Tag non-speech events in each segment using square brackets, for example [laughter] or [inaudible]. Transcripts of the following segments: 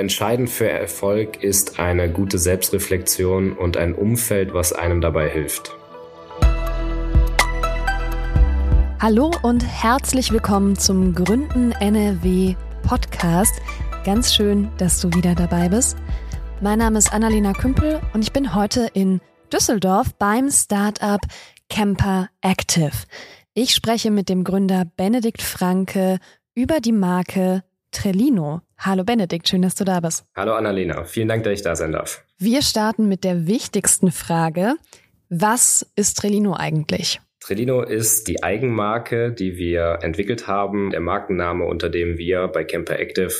Entscheidend für Erfolg ist eine gute Selbstreflexion und ein Umfeld, was einem dabei hilft. Hallo und herzlich willkommen zum Gründen NRW Podcast. Ganz schön, dass du wieder dabei bist. Mein Name ist Annalena Kümpel und ich bin heute in Düsseldorf beim Startup Camper Active. Ich spreche mit dem Gründer Benedikt Franke über die Marke Trellino. Hallo Benedikt, schön, dass du da bist. Hallo Annalena, vielen Dank, dass ich da sein darf. Wir starten mit der wichtigsten Frage. Was ist Trellino eigentlich? Trellino ist die Eigenmarke, die wir entwickelt haben, der Markenname, unter dem wir bei Camper Active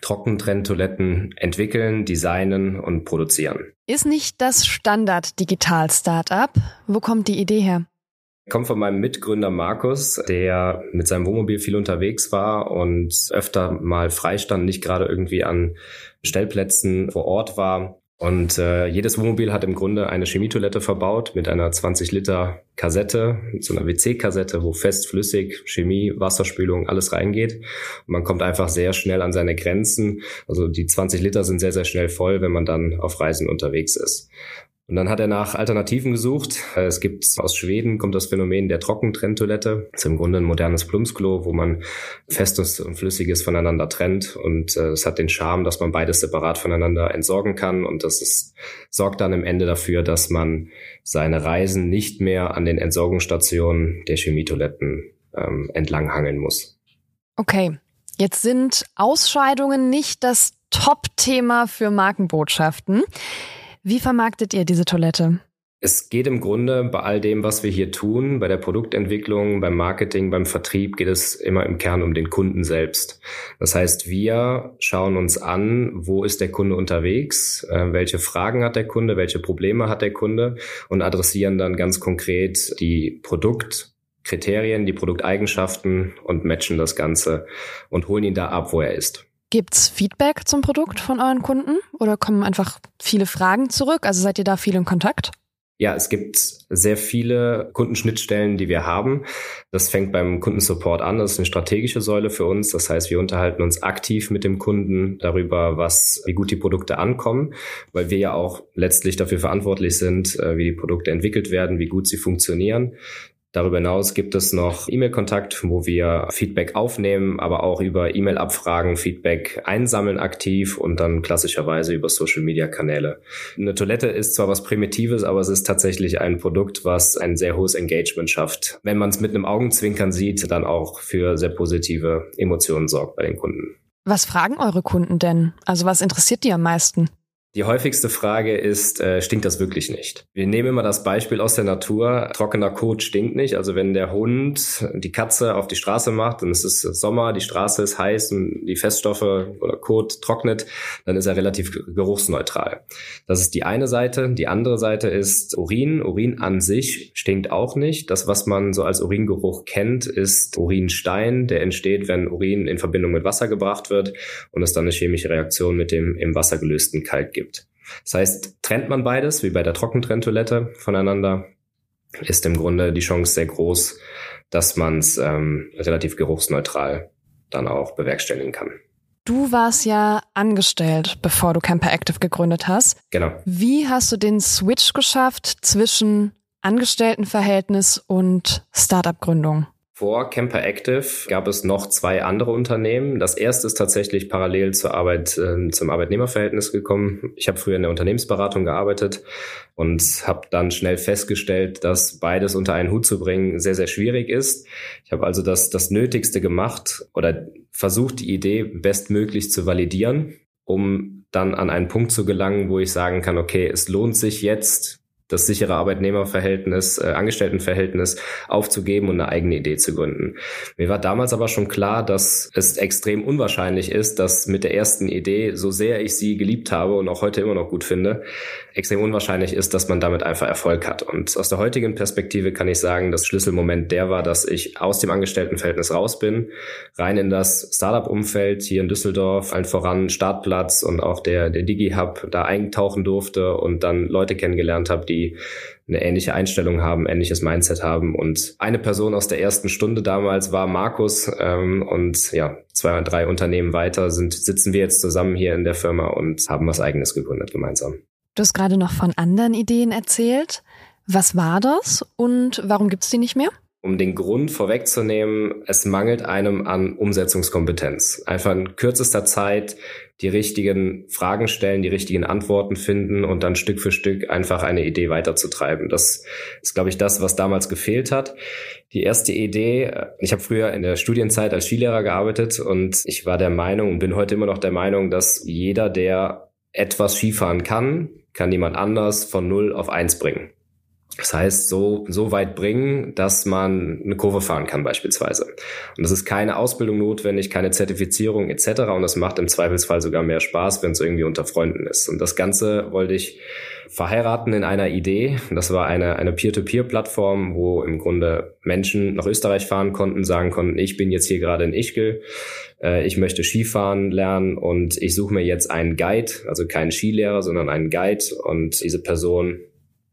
Trockentrenntoiletten entwickeln, designen und produzieren. Ist nicht das Standard-Digital-Startup? Wo kommt die Idee her? Kommt von meinem Mitgründer Markus, der mit seinem Wohnmobil viel unterwegs war und öfter mal freistand, nicht gerade irgendwie an Stellplätzen vor Ort war. Und äh, jedes Wohnmobil hat im Grunde eine Chemietoilette verbaut mit einer 20 Liter Kassette, so einer WC-Kassette, wo fest, flüssig, Chemie, Wasserspülung, alles reingeht. Und man kommt einfach sehr schnell an seine Grenzen. Also die 20 Liter sind sehr, sehr schnell voll, wenn man dann auf Reisen unterwegs ist. Und dann hat er nach Alternativen gesucht. Es gibt aus Schweden kommt das Phänomen der Trockentrenntoilette. Das ist im Grunde ein modernes Plumpsklo, wo man Festes und Flüssiges voneinander trennt. Und äh, es hat den Charme, dass man beides separat voneinander entsorgen kann. Und das ist, sorgt dann im Ende dafür, dass man seine Reisen nicht mehr an den Entsorgungsstationen der Chemietoiletten ähm, entlanghangeln muss. Okay, jetzt sind Ausscheidungen nicht das Top-Thema für Markenbotschaften. Wie vermarktet ihr diese Toilette? Es geht im Grunde bei all dem, was wir hier tun, bei der Produktentwicklung, beim Marketing, beim Vertrieb, geht es immer im Kern um den Kunden selbst. Das heißt, wir schauen uns an, wo ist der Kunde unterwegs, äh, welche Fragen hat der Kunde, welche Probleme hat der Kunde und adressieren dann ganz konkret die Produktkriterien, die Produkteigenschaften und matchen das Ganze und holen ihn da ab, wo er ist. Gibt's Feedback zum Produkt von euren Kunden oder kommen einfach viele Fragen zurück? Also seid ihr da viel in Kontakt? Ja, es gibt sehr viele Kundenschnittstellen, die wir haben. Das fängt beim Kundensupport an. Das ist eine strategische Säule für uns. Das heißt, wir unterhalten uns aktiv mit dem Kunden darüber, was, wie gut die Produkte ankommen, weil wir ja auch letztlich dafür verantwortlich sind, äh, wie die Produkte entwickelt werden, wie gut sie funktionieren. Darüber hinaus gibt es noch E-Mail-Kontakt, wo wir Feedback aufnehmen, aber auch über E-Mail-Abfragen Feedback einsammeln aktiv und dann klassischerweise über Social-Media-Kanäle. Eine Toilette ist zwar was Primitives, aber es ist tatsächlich ein Produkt, was ein sehr hohes Engagement schafft. Wenn man es mit einem Augenzwinkern sieht, dann auch für sehr positive Emotionen sorgt bei den Kunden. Was fragen eure Kunden denn? Also was interessiert die am meisten? Die häufigste Frage ist, äh, stinkt das wirklich nicht? Wir nehmen immer das Beispiel aus der Natur. Trockener Kot stinkt nicht. Also wenn der Hund die Katze auf die Straße macht und es ist Sommer, die Straße ist heiß und die Feststoffe oder Kot trocknet, dann ist er relativ geruchsneutral. Das ist die eine Seite. Die andere Seite ist Urin. Urin an sich stinkt auch nicht. Das, was man so als Uringeruch kennt, ist Urinstein. Der entsteht, wenn Urin in Verbindung mit Wasser gebracht wird und es dann eine chemische Reaktion mit dem im Wasser gelösten Kalk gibt gibt. Das heißt, trennt man beides, wie bei der Trockentrenntoilette voneinander, ist im Grunde die Chance sehr groß, dass man es ähm, relativ geruchsneutral dann auch bewerkstelligen kann. Du warst ja angestellt, bevor du Camper Active gegründet hast. Genau. Wie hast du den Switch geschafft zwischen Angestelltenverhältnis und Startup-Gründung? Vor Camper Active gab es noch zwei andere Unternehmen. Das erste ist tatsächlich parallel zur Arbeit, äh, zum Arbeitnehmerverhältnis gekommen. Ich habe früher in der Unternehmensberatung gearbeitet und habe dann schnell festgestellt, dass beides unter einen Hut zu bringen sehr, sehr schwierig ist. Ich habe also das, das Nötigste gemacht oder versucht, die Idee bestmöglich zu validieren, um dann an einen Punkt zu gelangen, wo ich sagen kann, okay, es lohnt sich jetzt das sichere Arbeitnehmerverhältnis, äh, Angestelltenverhältnis aufzugeben und eine eigene Idee zu gründen. Mir war damals aber schon klar, dass es extrem unwahrscheinlich ist, dass mit der ersten Idee, so sehr ich sie geliebt habe und auch heute immer noch gut finde, extrem unwahrscheinlich ist, dass man damit einfach Erfolg hat. Und aus der heutigen Perspektive kann ich sagen, dass Schlüsselmoment der war, dass ich aus dem Angestelltenverhältnis raus bin, rein in das Startup-Umfeld hier in Düsseldorf, allen voran Startplatz und auch der, der Digi-Hub da eintauchen durfte und dann Leute kennengelernt habe, die eine ähnliche Einstellung haben, ähnliches Mindset haben. Und eine Person aus der ersten Stunde damals war Markus. Ähm, und ja, zwei oder drei Unternehmen weiter sind, sitzen wir jetzt zusammen hier in der Firma und haben was eigenes gegründet gemeinsam. Du hast gerade noch von anderen Ideen erzählt. Was war das und warum gibt es die nicht mehr? Um den Grund vorwegzunehmen, es mangelt einem an Umsetzungskompetenz. Einfach in kürzester Zeit die richtigen Fragen stellen, die richtigen Antworten finden und dann Stück für Stück einfach eine Idee weiterzutreiben. Das ist, glaube ich, das, was damals gefehlt hat. Die erste Idee, ich habe früher in der Studienzeit als Skilehrer gearbeitet und ich war der Meinung und bin heute immer noch der Meinung, dass jeder, der etwas Skifahren kann, kann jemand anders von null auf eins bringen. Das heißt, so, so weit bringen, dass man eine Kurve fahren kann beispielsweise. Und es ist keine Ausbildung notwendig, keine Zertifizierung etc. Und das macht im Zweifelsfall sogar mehr Spaß, wenn es irgendwie unter Freunden ist. Und das Ganze wollte ich verheiraten in einer Idee. Das war eine, eine Peer-to-Peer-Plattform, wo im Grunde Menschen nach Österreich fahren konnten, sagen konnten, ich bin jetzt hier gerade in Ischgl, äh, ich möchte Skifahren lernen und ich suche mir jetzt einen Guide, also keinen Skilehrer, sondern einen Guide. Und diese Person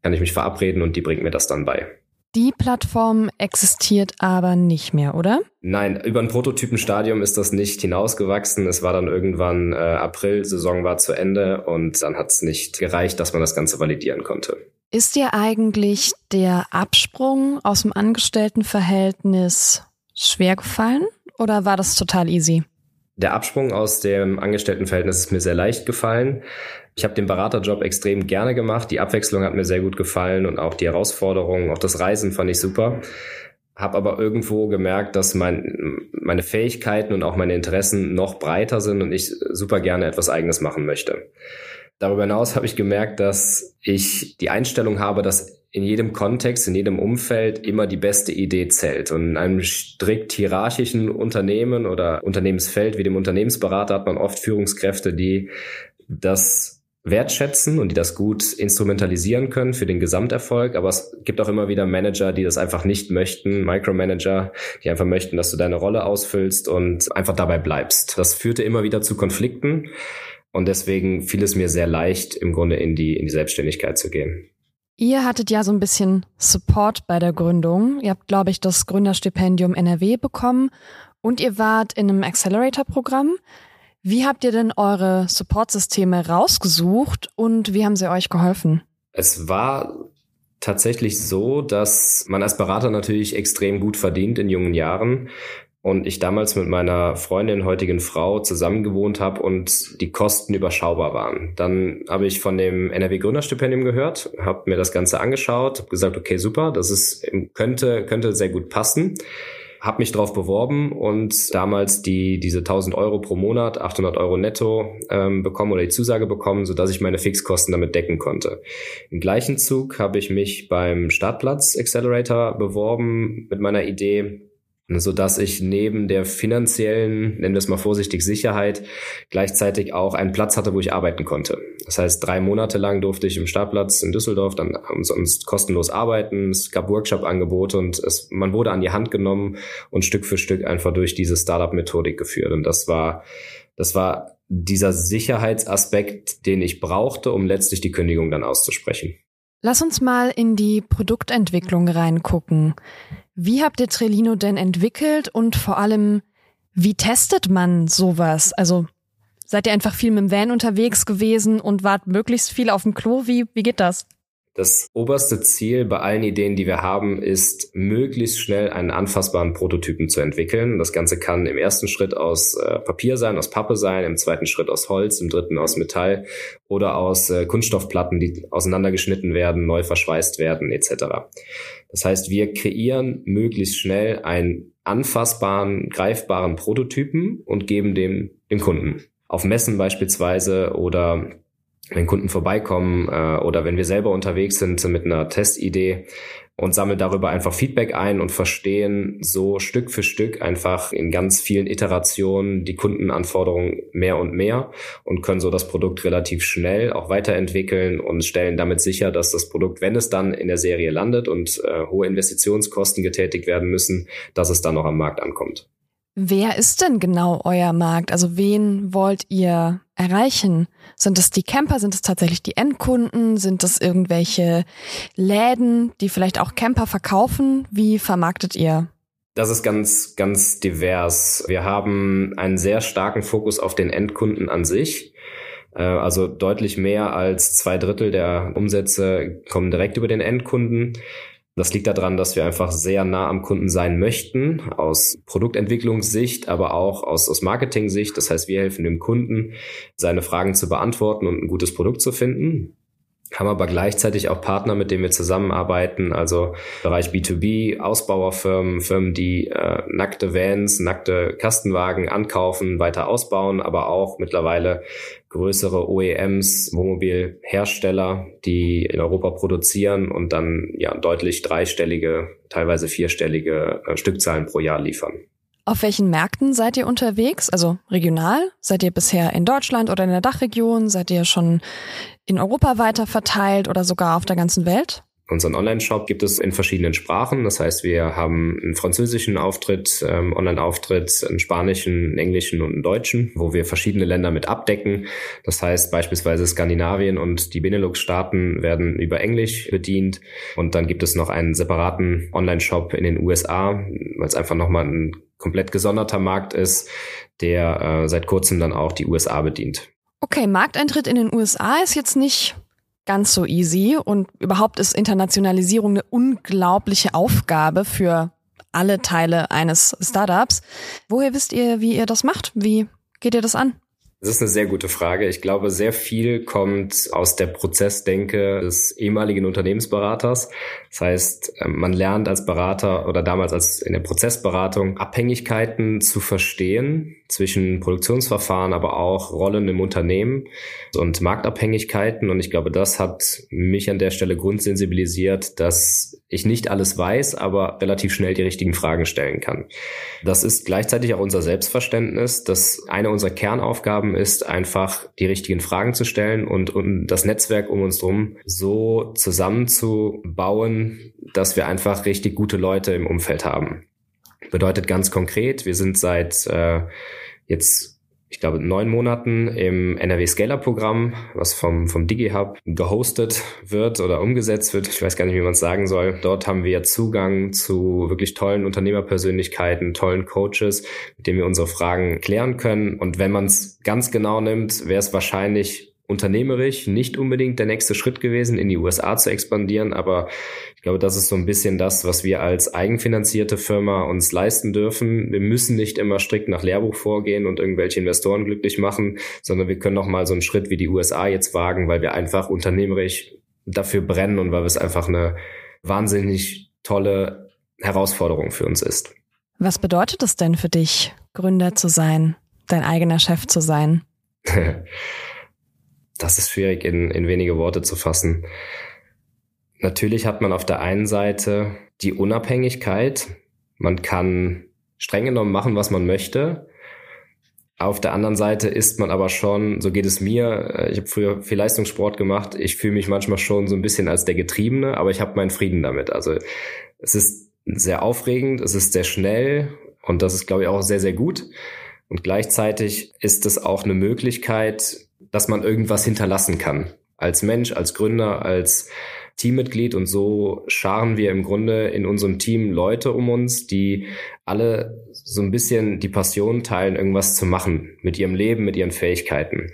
kann ich mich verabreden und die bringt mir das dann bei. Die Plattform existiert aber nicht mehr, oder? Nein, über ein Prototypenstadium ist das nicht hinausgewachsen. Es war dann irgendwann äh, April, Saison war zu Ende und dann hat es nicht gereicht, dass man das Ganze validieren konnte. Ist dir eigentlich der Absprung aus dem Angestelltenverhältnis schwer gefallen oder war das total easy? Der Absprung aus dem Angestelltenverhältnis ist mir sehr leicht gefallen. Ich habe den Beraterjob extrem gerne gemacht. Die Abwechslung hat mir sehr gut gefallen und auch die Herausforderungen, auch das Reisen fand ich super. Habe aber irgendwo gemerkt, dass mein, meine Fähigkeiten und auch meine Interessen noch breiter sind und ich super gerne etwas Eigenes machen möchte. Darüber hinaus habe ich gemerkt, dass ich die Einstellung habe, dass in jedem Kontext, in jedem Umfeld immer die beste Idee zählt. Und in einem strikt hierarchischen Unternehmen oder Unternehmensfeld wie dem Unternehmensberater hat man oft Führungskräfte, die das wertschätzen und die das gut instrumentalisieren können für den Gesamterfolg. Aber es gibt auch immer wieder Manager, die das einfach nicht möchten, Micromanager, die einfach möchten, dass du deine Rolle ausfüllst und einfach dabei bleibst. Das führte immer wieder zu Konflikten. Und deswegen fiel es mir sehr leicht, im Grunde in die, in die Selbstständigkeit zu gehen. Ihr hattet ja so ein bisschen Support bei der Gründung. Ihr habt, glaube ich, das Gründerstipendium NRW bekommen und ihr wart in einem Accelerator-Programm. Wie habt ihr denn eure Supportsysteme rausgesucht und wie haben sie euch geholfen? Es war tatsächlich so, dass man als Berater natürlich extrem gut verdient in jungen Jahren und ich damals mit meiner Freundin, heutigen Frau, zusammen gewohnt habe und die Kosten überschaubar waren. Dann habe ich von dem NRW Gründerstipendium gehört, habe mir das Ganze angeschaut, habe gesagt, okay, super, das ist könnte könnte sehr gut passen. Habe mich drauf beworben und damals die diese 1000 Euro pro Monat, 800 Euro netto ähm, bekommen oder die Zusage bekommen, so dass ich meine Fixkosten damit decken konnte. Im gleichen Zug habe ich mich beim Startplatz Accelerator beworben mit meiner Idee, so dass ich neben der finanziellen, nennen wir es mal vorsichtig, Sicherheit gleichzeitig auch einen Platz hatte, wo ich arbeiten konnte. Das heißt, drei Monate lang durfte ich im Startplatz in Düsseldorf dann umsonst kostenlos arbeiten. Es gab Workshop-Angebote und es, man wurde an die Hand genommen und Stück für Stück einfach durch diese Startup-Methodik geführt. Und das war, das war dieser Sicherheitsaspekt, den ich brauchte, um letztlich die Kündigung dann auszusprechen. Lass uns mal in die Produktentwicklung reingucken. Wie habt ihr Trelino denn entwickelt und vor allem, wie testet man sowas? Also seid ihr einfach viel mit dem Van unterwegs gewesen und wart möglichst viel auf dem Klo? Wie, wie geht das? Das oberste Ziel bei allen Ideen, die wir haben, ist, möglichst schnell einen anfassbaren Prototypen zu entwickeln. Das Ganze kann im ersten Schritt aus äh, Papier sein, aus Pappe sein, im zweiten Schritt aus Holz, im dritten aus Metall oder aus äh, Kunststoffplatten, die auseinandergeschnitten werden, neu verschweißt werden, etc. Das heißt, wir kreieren möglichst schnell einen anfassbaren, greifbaren Prototypen und geben dem dem Kunden. Auf Messen beispielsweise oder wenn Kunden vorbeikommen äh, oder wenn wir selber unterwegs sind mit einer Testidee und sammeln darüber einfach Feedback ein und verstehen so Stück für Stück einfach in ganz vielen Iterationen die Kundenanforderungen mehr und mehr und können so das Produkt relativ schnell auch weiterentwickeln und stellen damit sicher, dass das Produkt, wenn es dann in der Serie landet und äh, hohe Investitionskosten getätigt werden müssen, dass es dann noch am Markt ankommt. Wer ist denn genau euer Markt? Also wen wollt ihr erreichen? Sind es die Camper? Sind es tatsächlich die Endkunden? Sind es irgendwelche Läden, die vielleicht auch Camper verkaufen? Wie vermarktet ihr? Das ist ganz, ganz divers. Wir haben einen sehr starken Fokus auf den Endkunden an sich. Äh, also deutlich mehr als zwei Drittel der Umsätze kommen direkt über den Endkunden. Das liegt daran, dass wir einfach sehr nah am Kunden sein möchten, aus Produktentwicklungssicht, aber auch aus, aus Marketing-Sicht. Das heißt, wir helfen dem Kunden, seine Fragen zu beantworten und ein gutes Produkt zu finden haben aber gleichzeitig auch Partner, mit denen wir zusammenarbeiten, also Bereich B2B, Ausbauerfirmen, Firmen, die äh, nackte Vans, nackte Kastenwagen ankaufen, weiter ausbauen, aber auch mittlerweile größere OEMs, Wohnmobilhersteller, die in Europa produzieren und dann ja deutlich dreistellige, teilweise vierstellige äh, Stückzahlen pro Jahr liefern. Auf welchen Märkten seid ihr unterwegs? Also regional? Seid ihr bisher in Deutschland oder in der Dachregion? Seid ihr schon in Europa weiter verteilt oder sogar auf der ganzen Welt? Unseren Online-Shop gibt es in verschiedenen Sprachen. Das heißt, wir haben einen französischen Auftritt, ähm, Online-Auftritt, einen spanischen, einen englischen und einen deutschen, wo wir verschiedene Länder mit abdecken. Das heißt, beispielsweise Skandinavien und die Benelux-Staaten werden über Englisch bedient. Und dann gibt es noch einen separaten Online-Shop in den USA, weil es einfach nochmal ein komplett gesonderter Markt ist, der äh, seit kurzem dann auch die USA bedient. Okay, Markteintritt in den USA ist jetzt nicht ganz so easy und überhaupt ist Internationalisierung eine unglaubliche Aufgabe für alle Teile eines Startups. Woher wisst ihr, wie ihr das macht? Wie geht ihr das an? Das ist eine sehr gute Frage. Ich glaube, sehr viel kommt aus der Prozessdenke des ehemaligen Unternehmensberaters. Das heißt, ähm, man lernt als Berater oder damals als in der Prozessberatung Abhängigkeiten zu verstehen zwischen Produktionsverfahren, aber auch Rollen im Unternehmen und Marktabhängigkeiten. Und ich glaube, das hat mich an der Stelle grundsensibilisiert, dass ich nicht alles weiß, aber relativ schnell die richtigen Fragen stellen kann. Das ist gleichzeitig auch unser Selbstverständnis, dass eine unserer Kernaufgaben ist, einfach die richtigen Fragen zu stellen und, und das Netzwerk um uns herum so zusammenzubauen, dass wir einfach richtig gute Leute im Umfeld haben. Bedeutet ganz konkret, wir sind seit äh, jetzt ich glaube, neun Monaten im NRW Scaler Programm, was vom, vom DigiHub gehostet wird oder umgesetzt wird. Ich weiß gar nicht, wie man es sagen soll. Dort haben wir Zugang zu wirklich tollen Unternehmerpersönlichkeiten, tollen Coaches, mit denen wir unsere Fragen klären können. Und wenn man es ganz genau nimmt, wäre es wahrscheinlich unternehmerisch nicht unbedingt der nächste Schritt gewesen, in die USA zu expandieren, aber ich glaube, das ist so ein bisschen das, was wir als eigenfinanzierte Firma uns leisten dürfen. Wir müssen nicht immer strikt nach Lehrbuch vorgehen und irgendwelche Investoren glücklich machen, sondern wir können auch mal so einen Schritt wie die USA jetzt wagen, weil wir einfach unternehmerisch dafür brennen und weil es einfach eine wahnsinnig tolle Herausforderung für uns ist. Was bedeutet es denn für dich, Gründer zu sein, dein eigener Chef zu sein? [laughs] das ist schwierig in, in wenige Worte zu fassen. Natürlich hat man auf der einen Seite die Unabhängigkeit. Man kann streng genommen machen, was man möchte. Auf der anderen Seite ist man aber schon, so geht es mir, äh, ich habe früher viel Leistungssport gemacht, ich fühle mich manchmal schon so ein bisschen als der Getriebene, aber ich habe meinen Frieden damit. Also es ist sehr aufregend, es ist sehr schnell und das ist, glaube ich, auch sehr, sehr gut. Und gleichzeitig ist es auch eine Möglichkeit, dass man irgendwas hinterlassen kann. Als Mensch, als Gründer, als Teammitglied und so scharen wir im Grunde in unserem Team Leute um uns, die alle so ein bisschen die Passion teilen, irgendwas zu machen mit ihrem Leben, mit ihren Fähigkeiten.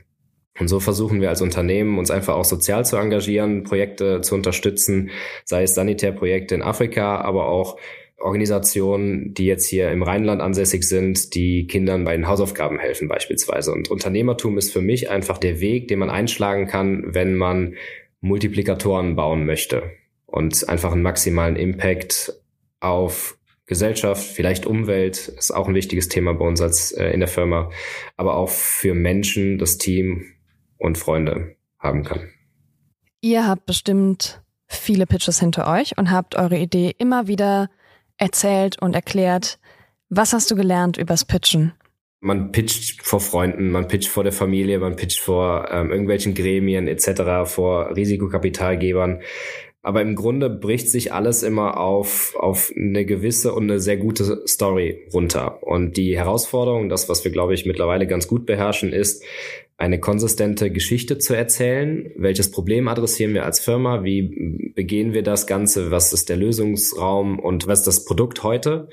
Und so versuchen wir als Unternehmen uns einfach auch sozial zu engagieren, Projekte zu unterstützen, sei es Sanitärprojekte in Afrika, aber auch Organisationen, die jetzt hier im Rheinland ansässig sind, die Kindern bei den Hausaufgaben helfen beispielsweise. Und Unternehmertum ist für mich einfach der Weg, den man einschlagen kann, wenn man Multiplikatoren bauen möchte und einfach einen maximalen Impact auf Gesellschaft, vielleicht Umwelt, ist auch ein wichtiges Thema bei uns als äh, in der Firma, aber auch für Menschen, das Team und Freunde haben kann. Ihr habt bestimmt viele Pitches hinter euch und habt eure Idee immer wieder erzählt und erklärt. Was hast du gelernt übers Pitchen? Man pitcht vor Freunden, man pitcht vor der Familie, man pitcht vor ähm, irgendwelchen Gremien etc., vor Risikokapitalgebern. Aber im Grunde bricht sich alles immer auf, auf eine gewisse und eine sehr gute Story runter. Und die Herausforderung, das, was wir, glaube ich, mittlerweile ganz gut beherrschen, ist, eine konsistente Geschichte zu erzählen. Welches Problem adressieren wir als Firma? Wie begehen wir das Ganze? Was ist der Lösungsraum und was ist das Produkt heute?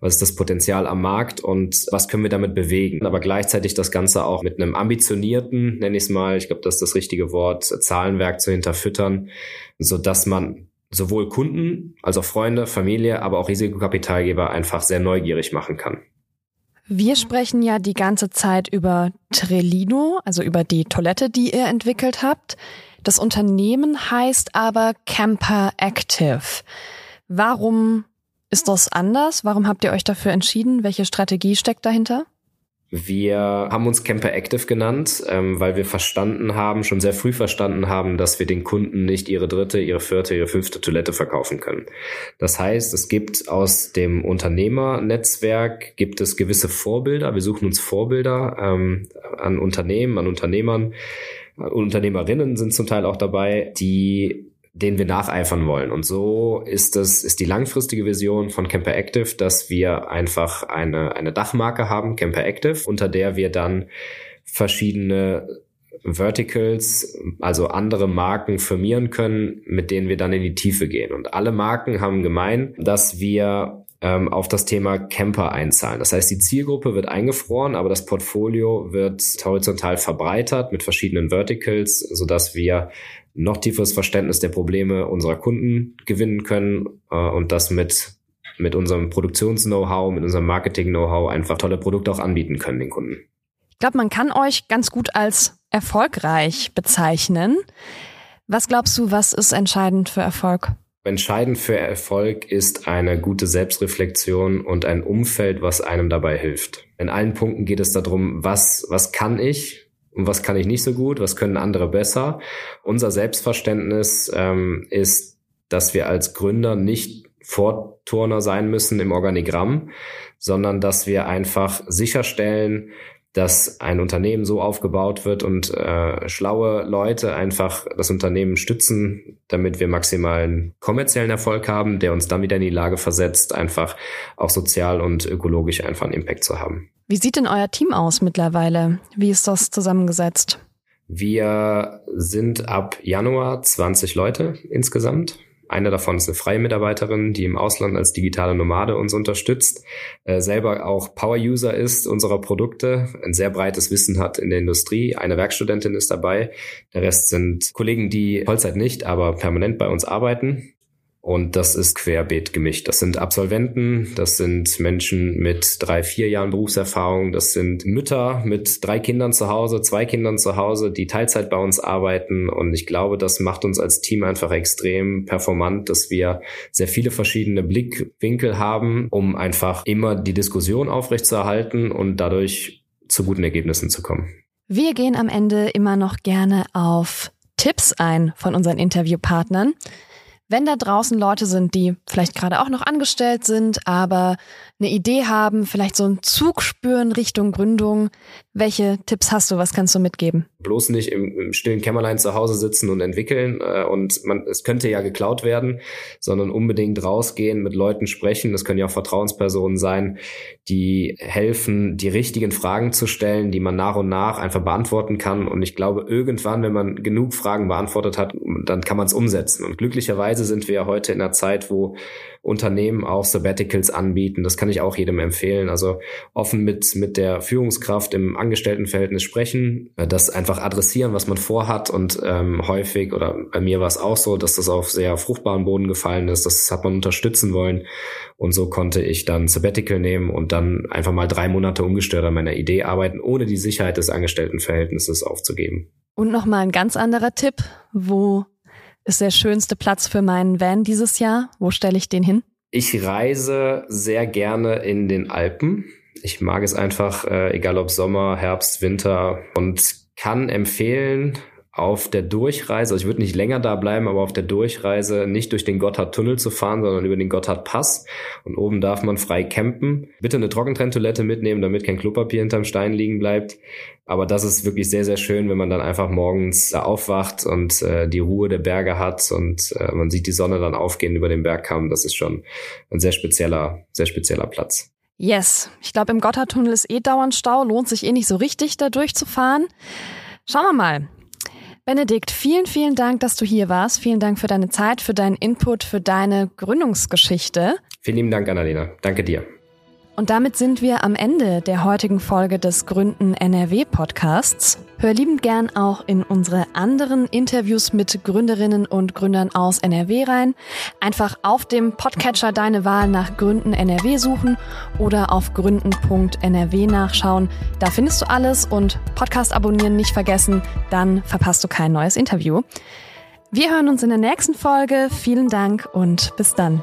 Was ist das Potenzial am Markt und was können wir damit bewegen? Aber gleichzeitig das Ganze auch mit einem ambitionierten, nenne ich es mal, ich glaube, das ist das richtige Wort, Zahlenwerk zu hinterfüttern, so dass man sowohl Kunden als auch Freunde, Familie, aber auch Risikokapitalgeber einfach sehr neugierig machen kann. Wir sprechen ja die ganze Zeit über Trellino, also über die Toilette, die ihr entwickelt habt. Das Unternehmen heißt aber Camper Active. Warum ist das anders? Warum habt ihr euch dafür entschieden? Welche Strategie steckt dahinter? Wir haben uns Camper Active genannt, ähm, weil wir verstanden haben, schon sehr früh verstanden haben, dass wir den Kunden nicht ihre dritte, ihre vierte, ihre fünfte Toilette verkaufen können. Das heißt, es gibt aus dem Unternehmernetzwerk gibt es gewisse Vorbilder. Wir suchen uns Vorbilder ähm, an Unternehmen, an Unternehmern. Unternehmerinnen sind zum Teil auch dabei, die den wir nacheifern wollen. Und so ist das, ist die langfristige Vision von Camper Active, dass wir einfach eine, eine Dachmarke haben, Camper Active, unter der wir dann verschiedene Verticals, also andere Marken firmieren können, mit denen wir dann in die Tiefe gehen. Und alle Marken haben gemein, dass wir ähm, auf das Thema Camper einzahlen. Das heißt, die Zielgruppe wird eingefroren, aber das Portfolio wird horizontal verbreitert mit verschiedenen Verticals, sodass wir noch tieferes Verständnis der Probleme unserer Kunden gewinnen können äh, und das mit mit unserem Produktions-Know-how, mit unserem Marketing-Know-how einfach tolle Produkte auch anbieten können den Kunden. Ich glaube, man kann euch ganz gut als erfolgreich bezeichnen. Was glaubst du, was ist entscheidend für Erfolg? Entscheidend für Erfolg ist eine gute Selbstreflexion und ein Umfeld, was einem dabei hilft. In allen Punkten geht es darum, was, was kann ich, und was kann ich nicht so gut, was können andere besser. Unser Selbstverständnis ähm, ist, dass wir als Gründer nicht Vorturner sein müssen im Organigramm, sondern dass wir einfach sicherstellen, dass ein Unternehmen so aufgebaut wird und äh, schlaue Leute einfach das Unternehmen stützen, damit wir maximalen kommerziellen Erfolg haben, der uns dann wieder in die Lage versetzt, einfach auch sozial und ökologisch einfach einen Impact zu haben. Wie sieht denn euer Team aus mittlerweile? Wie ist das zusammengesetzt? Wir sind ab Januar 20 Leute insgesamt. Eine davon ist eine freie Mitarbeiterin, die im Ausland als digitale Nomade uns unterstützt, äh, selber auch Power-User ist unserer Produkte, ein sehr breites Wissen hat in der Industrie. Eine Werkstudentin ist dabei. Der Rest sind Kollegen, die Vollzeit nicht, aber permanent bei uns arbeiten. Und das ist querbeet gemischt. Das sind Absolventen, das sind Menschen mit drei, vier Jahren Berufserfahrung, das sind Mütter mit drei Kindern zu Hause, zwei Kindern zu Hause, die Teilzeit bei uns arbeiten. Und ich glaube, das macht uns als Team einfach extrem performant, dass wir sehr viele verschiedene Blickwinkel haben, um einfach immer die Diskussion aufrechtzuerhalten und dadurch zu guten Ergebnissen zu kommen. Wir gehen am Ende immer noch gerne auf Tipps ein von unseren Interviewpartnern. Wenn da draußen Leute sind, die vielleicht gerade auch noch angestellt sind, aber eine Idee haben, vielleicht so einen Zug spüren Richtung Gründung, welche Tipps hast du? Was kannst du mitgeben? Bloß nicht im, im stillen Kämmerlein zu Hause sitzen und entwickeln äh, und man, es könnte ja geklaut werden, sondern unbedingt rausgehen, mit Leuten sprechen. Das können ja auch Vertrauenspersonen sein, die helfen, die richtigen Fragen zu stellen, die man nach und nach einfach beantworten kann. Und ich glaube, irgendwann, wenn man genug Fragen beantwortet hat, dann kann man es umsetzen. Und glücklicherweise sind wir ja heute in einer Zeit, wo Unternehmen auch Sabbaticals anbieten. Das kann ich auch jedem empfehlen. Also offen mit, mit der Führungskraft im Angestelltenverhältnis sprechen, äh, das einfach adressieren, was man vorhat und ähm, häufig oder bei mir war es auch so, dass das auf sehr fruchtbaren Boden gefallen ist. Das hat man unterstützen wollen und so konnte ich dann Sabbatical nehmen und dann einfach mal drei Monate ungestört an meiner Idee arbeiten, ohne die Sicherheit des Angestelltenverhältnisses aufzugeben. Und nochmal ein ganz anderer Tipp, wo ist der schönste Platz für meinen Van dieses Jahr? Wo stelle ich den hin? Ich reise sehr gerne in den Alpen. Ich mag es einfach, äh, egal ob Sommer, Herbst, Winter und kann empfehlen, auf der Durchreise, also ich würde nicht länger da bleiben, aber auf der Durchreise nicht durch den Gotthardtunnel zu fahren, sondern über den Gotthardpass. Und oben darf man frei campen. Bitte eine Trockentrenntoilette mitnehmen, damit kein Klopapier hinterm Stein liegen bleibt. Aber das ist wirklich sehr, sehr schön, wenn man dann einfach morgens aufwacht und äh, die Ruhe der Berge hat und äh, man sieht die Sonne dann aufgehen über den Bergkamm. Das ist schon ein sehr spezieller, sehr spezieller Platz. Yes, ich glaube, im Gotthardtunnel ist eh dauernd Stau, lohnt sich eh nicht so richtig, da durchzufahren. Schauen wir mal. Benedikt, vielen, vielen Dank, dass du hier warst. Vielen Dank für deine Zeit, für deinen Input, für deine Gründungsgeschichte. Vielen lieben Dank, Annalena. Danke dir. Und damit sind wir am Ende der heutigen Folge des Gründen NRW Podcasts. Hör liebend gern auch in unsere anderen Interviews mit Gründerinnen und Gründern aus NRW rein. Einfach auf dem Podcatcher deine Wahl nach Gründen NRW suchen oder auf gründen.nrw nachschauen. Da findest du alles und Podcast abonnieren nicht vergessen, dann verpasst du kein neues Interview. Wir hören uns in der nächsten Folge. Vielen Dank und bis dann.